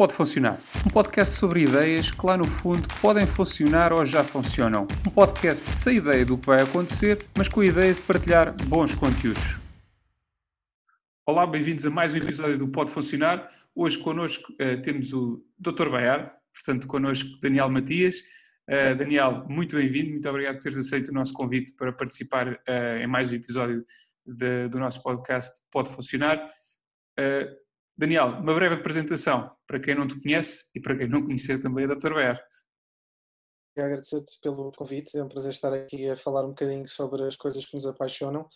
Pode Funcionar. Um podcast sobre ideias que lá no fundo podem funcionar ou já funcionam. Um podcast sem ideia do que vai acontecer, mas com a ideia de partilhar bons conteúdos. Olá, bem-vindos a mais um episódio do Pode Funcionar. Hoje connosco uh, temos o Dr. Baiar, portanto connosco Daniel Matias. Uh, Daniel, muito bem-vindo, muito obrigado por teres aceito o nosso convite para participar uh, em mais um episódio de, do nosso podcast Pode Funcionar. Daniel, uma breve apresentação para quem não te conhece e para quem não conhecer também a Dr. Ber. Quero agradecer-te pelo convite, é um prazer estar aqui a falar um bocadinho sobre as coisas que nos apaixonam,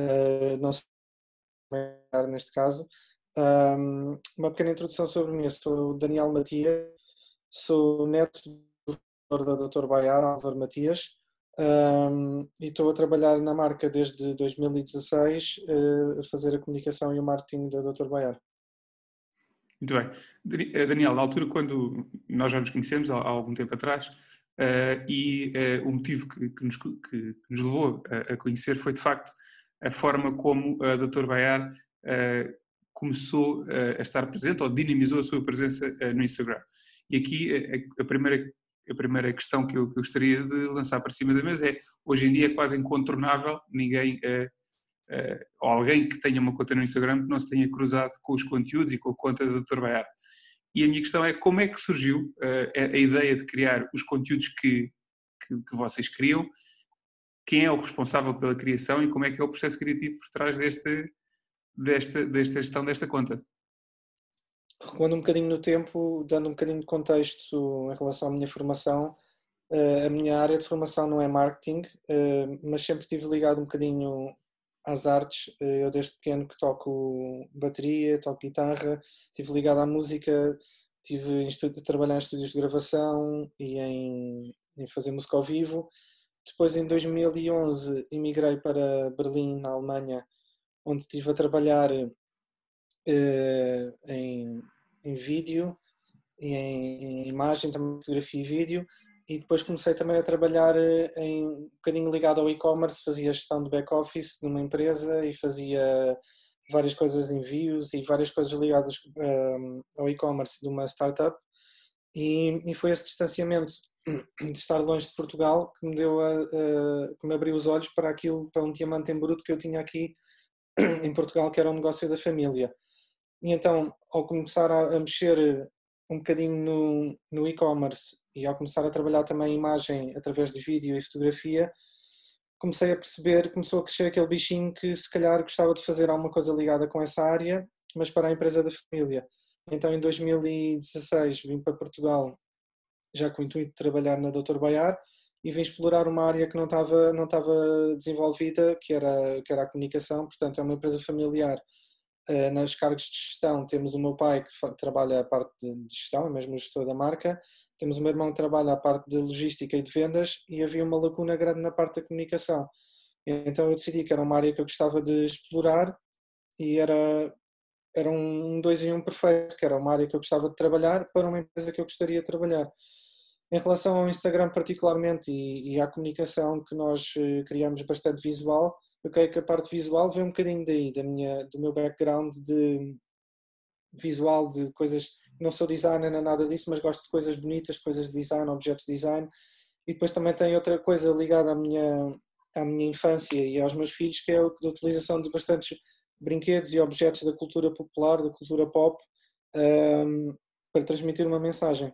uh, não só neste caso. Um, uma pequena introdução sobre mim, eu sou Daniel Matias, sou neto do da Dr. Baiar, Álvaro Matias, um, e estou a trabalhar na marca desde 2016, uh, a fazer a comunicação e o marketing da Dr. Baiar. Muito bem. Eh, Daniel, na altura quando nós já nos conhecemos, há, algum tempo atrás, uh, e uh, o motivo que, que, nos, que, nos, levou a, a, conhecer foi, de facto, a forma como a Dr. Baiar uh, começou a estar presente, ou dinamizou a sua presença no Instagram. E aqui a, a, primeira, a primeira questão que eu, que eu, gostaria de lançar para cima da mesa é, hoje em dia é quase incontornável ninguém ou alguém que tenha uma conta no Instagram que não se tenha cruzado com os conteúdos e com a conta do Dr. Baiar. E a minha questão é como é que surgiu uh, a, ideia de criar os conteúdos que, que, que, vocês criam, quem é o responsável pela criação e como é que é o processo criativo por trás deste, desta, desta gestão desta conta? Recuando um bocadinho no tempo, dando um bocadinho de contexto em relação à minha formação, eh, a minha área de formação não é marketing, mas sempre estive ligado um bocadinho às artes. Eh, eu desde pequeno que toco bateria, toco guitarra, estive ligado à música, tive a trabalhar em estúdios de gravação e em, em fazer música ao vivo. Depois, em 2011, emigrei para Berlim, na Alemanha, onde estive a trabalhar eh, em, em vídeo, em, em imagem, também fotografia e vídeo e depois comecei também a trabalhar eh, em um bocadinho ligado ao e-commerce, fazia gestão de back-office numa empresa e fazia várias coisas de envios e várias coisas ligadas um, ehm, ao e-commerce de uma startup e, e, foi esse distanciamento de estar longe de Portugal que me deu a, a, que me abriu os olhos para aquilo, para um diamante em bruto que eu tinha aqui em Portugal, que era um negócio da família. E então, ao começar a, a mexer um bocadinho no, no e-commerce e ao começar a trabalhar também imagem através de vídeo e fotografia, comecei a perceber, começou a crescer aquele bichinho que se calhar gostava de fazer alguma coisa ligada com essa área, mas para a empresa da família. Então em 2016 vim para Portugal já com o intuito de trabalhar na Dr. Baiar e vim explorar uma área que não estava, não estava desenvolvida, que era, que era a comunicação, portanto é uma empresa familiar. Eh, nas cargos de gestão temos o meu pai que trabalha a parte de gestão, é mesmo gestor da marca, temos meu irmão que trabalha a parte de logística e de vendas e havia uma lacuna grande na parte da comunicação. Então eu decidi que era uma área que eu gostava de explorar e era, era um dois em um perfeito, que era uma área que eu gostava de trabalhar para uma empresa que eu gostaria de trabalhar. Em relação ao Instagram particularmente e, e à comunicação que nós eh, criamos bastante visual, eu creio que a parte visual vem um bocadinho daí, da minha, do meu background de visual, de coisas não sou designer nem nada disso, mas gosto de coisas bonitas, coisas de design, objetos de design. E depois também tem outra coisa ligada à minha, à minha infância e aos meus filhos, que é a utilização de bastantes brinquedos e objetos da cultura popular, da cultura pop, um, para transmitir uma mensagem.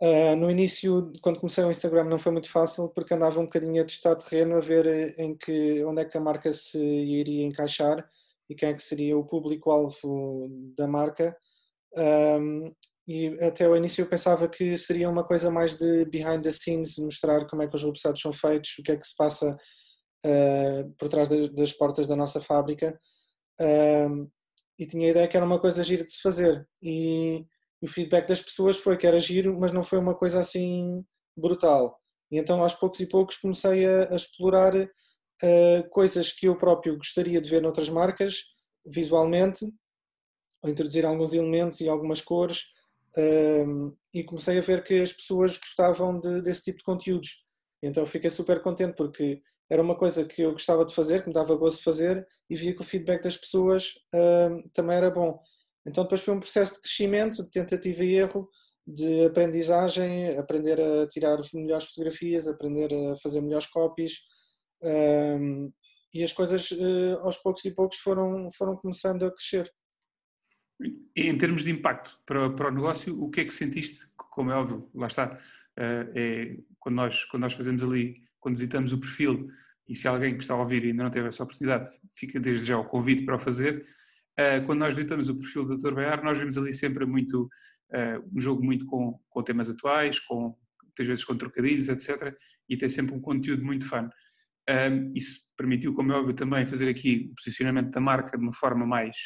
Uh, no início, quando comecei o Instagram, não foi muito fácil porque andava um bocadinho a testar terreno, a ver eh, em que, onde é que a marca se iria encaixar e quem é que seria o público-alvo da marca. Um, e até ao início eu pensava que seria uma coisa mais de behind the scenes, mostrar como é que os websites são feitos, o que é que se passa uh, por trás das portas da nossa fábrica. Um, e tinha a ideia que era uma coisa gira de se fazer. E, e o feedback das pessoas foi que era giro, mas não foi uma coisa assim brutal. E então aos poucos e poucos comecei a, a explorar uh, coisas que eu próprio gostaria de ver noutras marcas, visualmente, a introduzir alguns elementos e algumas cores um, e comecei a ver que as pessoas gostavam de, desse tipo de conteúdos. Então fiquei super contente porque era uma coisa que eu gostava de fazer, que me dava gosto de fazer e via que o feedback das pessoas um, também era bom. Então depois foi um processo de crescimento, de tentativa e erro, de aprendizagem, aprender a tirar melhores fotografias, aprender a fazer melhores cópias um, e as coisas uh, aos poucos e poucos foram, foram começando a crescer. Em termos de impacto para, para o negócio, o que é que sentiste? Como é óbvio, lá está, uh, é, quando, nós, quando nós fazemos ali, quando visitamos o perfil, e se alguém que está a ouvir e ainda não teve essa oportunidade, fica desde já o convite para o fazer. Uh, quando nós visitamos o perfil do Dr. Baiar, nós vemos ali sempre muito, uh, um jogo muito com, com temas atuais, com, muitas vezes com trocadilhos, etc. E tem sempre um conteúdo muito. Um, isso permitiu, como é óbvio, também fazer aqui o posicionamento da marca de uma forma mais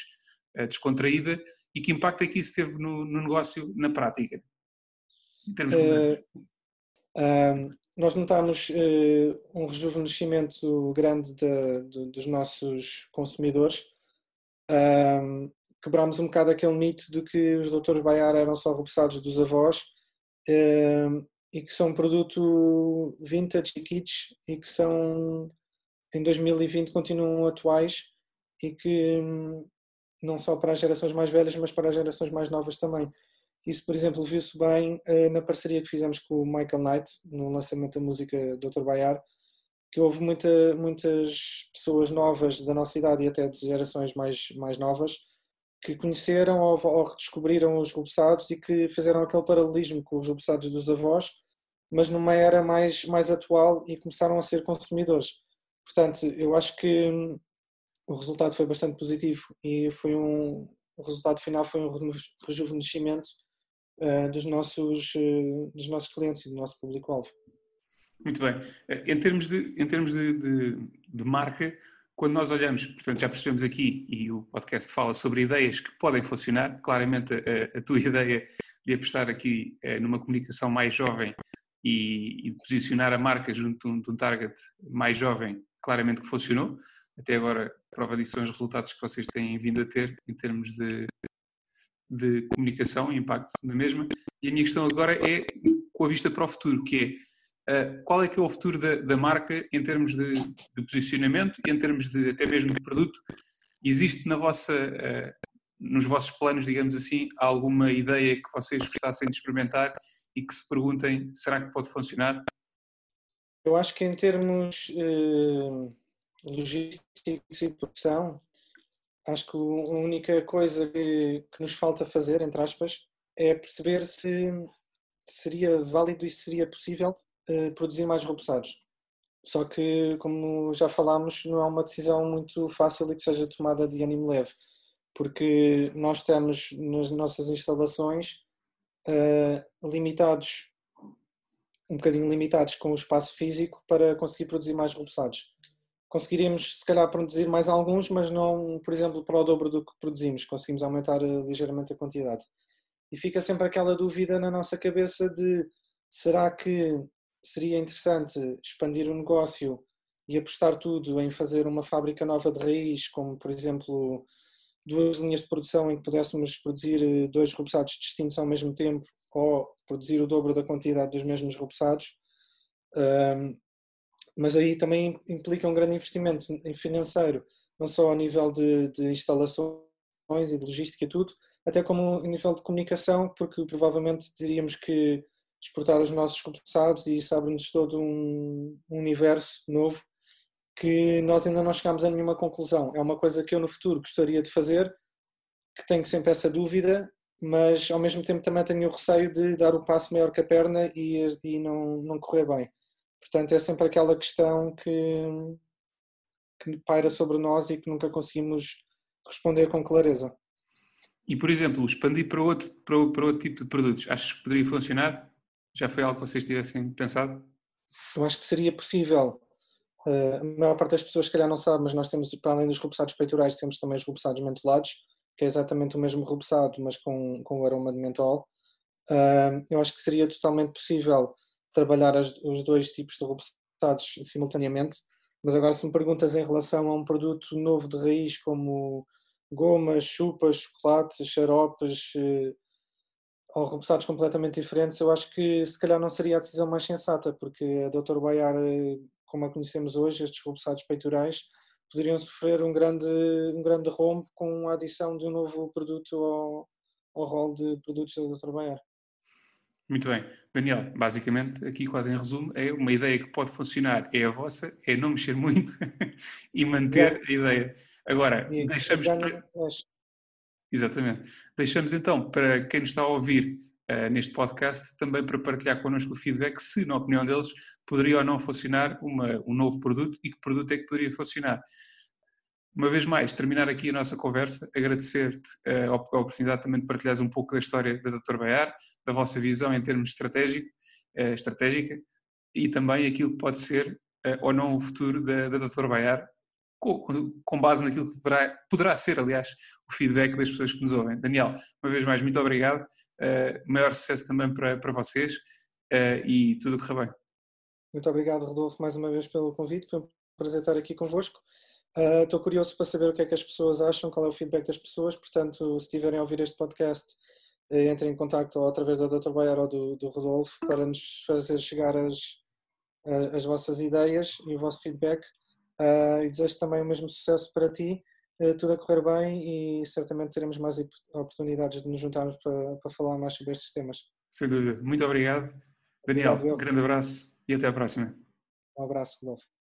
descontraída e que impacto é que isso teve no, no negócio na prática? Em termos uh, um, nós notámos uh, um rejuvenescimento grande de, de, dos nossos consumidores. Um, quebrámos um bocado aquele mito de que os doutores Baiar eram só repousados dos avós e que são um produto vintage e kitsch e que são em 2020 continuam atuais e que hum, não só para as gerações mais velhas, mas para as gerações mais novas também. Isso, por exemplo, viu-se bem uh, na parceria que fizemos com o Michael Knight no lançamento da música Dr. Baiar, que houve muita, muitas pessoas novas da nossa idade e até de gerações mais, mais novas que conheceram ou, ou redescobriram os reboçados e que fizeram aquele paralelismo com os reboçados dos avós, mas numa era mais, mais atual e começaram a ser consumidores. Portanto, eu acho que hum, o resultado foi bastante positivo e foi um, o resultado final foi um rejuvenescimento uh, dos, nossos, uh, dos nossos clientes e do nosso público-alvo. Muito bem. Eh, em termos, de, em termos de, de, de, marca, quando nós olhamos, portanto já percebemos aqui, e o podcast fala sobre ideias que podem funcionar, claramente a, a tua ideia de apostar aqui numa comunicação mais jovem e, e posicionar a marca junto de um, de um target mais jovem, claramente que funcionou. Até agora, prova disso são os resultados que vocês têm vindo a ter em termos de, de comunicação e impacto na mesma. E a minha questão agora é com a vista para o futuro, que é uh, qual é que é o futuro da, da marca em termos de, de, posicionamento em termos de até mesmo de produto? Existe na vossa, uh, nos vossos planos, digamos assim, alguma ideia que vocês gostassem de experimentar e que se perguntem, será que pode funcionar? Eu acho que em termos uh, logísticos e produção, acho que a única coisa que, que, nos falta fazer, entre aspas, é perceber se seria válido e se seria possível uh, produzir mais repousados. Só que, como já falámos, não é uma decisão muito fácil e que seja tomada de ânimo leve, porque nós estamos nas nossas instalações uh, limitados, um bocadinho limitados com o espaço físico para conseguir produzir mais repousados conseguiríamos se calhar produzir mais alguns, mas não, por exemplo, para o dobro do que produzimos, conseguimos aumentar eh, ligeiramente a quantidade. E fica sempre aquela dúvida na nossa cabeça de será que seria interessante expandir o negócio e apostar tudo em fazer uma fábrica nova de raiz, como por exemplo duas linhas de produção em que pudéssemos produzir eh, dois repousados distintos ao mesmo tempo ou produzir o dobro da quantidade dos mesmos repousados mas aí também implica um grande investimento financeiro, não só a nível de, de instalações e de logística e tudo, até como a nível de comunicação, porque provavelmente teríamos que exportar os nossos repousados e isso abre-nos todo um, um universo novo que nós ainda não chegámos a nenhuma conclusão. É uma coisa que eu no futuro gostaria de fazer, que tenho sempre essa dúvida, mas ao mesmo tempo também tenho o receio de dar o passo maior que a perna e, e não, não correr bem. Portanto, é sempre aquela questão que, que paira sobre nós e que nunca conseguimos responder com clareza. E, por exemplo, expandir para outro, para, para outro tipo de produtos, achas que poderia funcionar? Já foi algo que vocês tivessem pensado? Eu acho que seria possível. Uh, a maior parte das pessoas, se calhar, não sabe, mas nós temos, para além dos reboçados peitorais, temos também os reboçados mentolados, que é exatamente o mesmo reboçado, mas com, com o aroma de mentol. Uh, eu acho que seria totalmente possível trabalhar as, os dois tipos de robustados simultaneamente, mas agora se me perguntas em relação a um produto novo de raiz como gomas, chupas, chocolates, xaropes eh, ou robustados completamente diferentes, eu acho que se calhar não seria a decisão mais sensata, porque a Dr. Baiar, eh, como a conhecemos hoje, estes robustados peitorais, poderiam sofrer um grande, um grande rombo com a adição de um novo produto ao, ao rol de produtos da Dr. Bayer. Muito bem. Daniel, basicamente, aqui quase em resumo, é uma ideia que pode funcionar, é a vossa, é não mexer muito e manter é. a ideia. Agora, e deixamos... Para... Exatamente. Deixamos então, para quem nos está a ouvir uh, neste podcast, também para partilhar connosco o feedback, se na opinião deles poderia ou não funcionar uma, um novo produto e que produto é que poderia funcionar. Uma vez mais, terminar aqui a nossa conversa, agradecer-te uh, a oportunidade também de partilhares um pouco da história da Dr. Baiar, da vossa visão em termos estratégico, uh, estratégica e também aquilo que pode ser uh, ou não o futuro da, da Dr. Baiar, com, base naquilo que poderá, poderá, ser, aliás, o feedback das pessoas que nos ouvem. Daniel, uma vez mais, muito obrigado, maior sucesso também para, para vocês e tudo correr bem. Muito obrigado, Rodolfo, mais uma vez pelo convite, foi um prazer estar aqui convosco. Uh, estou curioso para saber o que é que as pessoas acham, qual é o feedback das pessoas, portanto, se estiverem a ouvir este podcast, uh, entrem em contato ou através da Dr. Bayer ou do, do Rodolfo para nos fazer chegar as, uh, as vossas ideias e o vosso feedback. Uh, e desejo também o mesmo sucesso para ti, tudo a correr bem e certamente teremos mais oportunidades de nos juntarmos para, para falar mais sobre estes temas. Sem dúvida. Muito obrigado. Daniel, obrigado, um grande abraço e até à próxima. Um abraço, Rodolfo.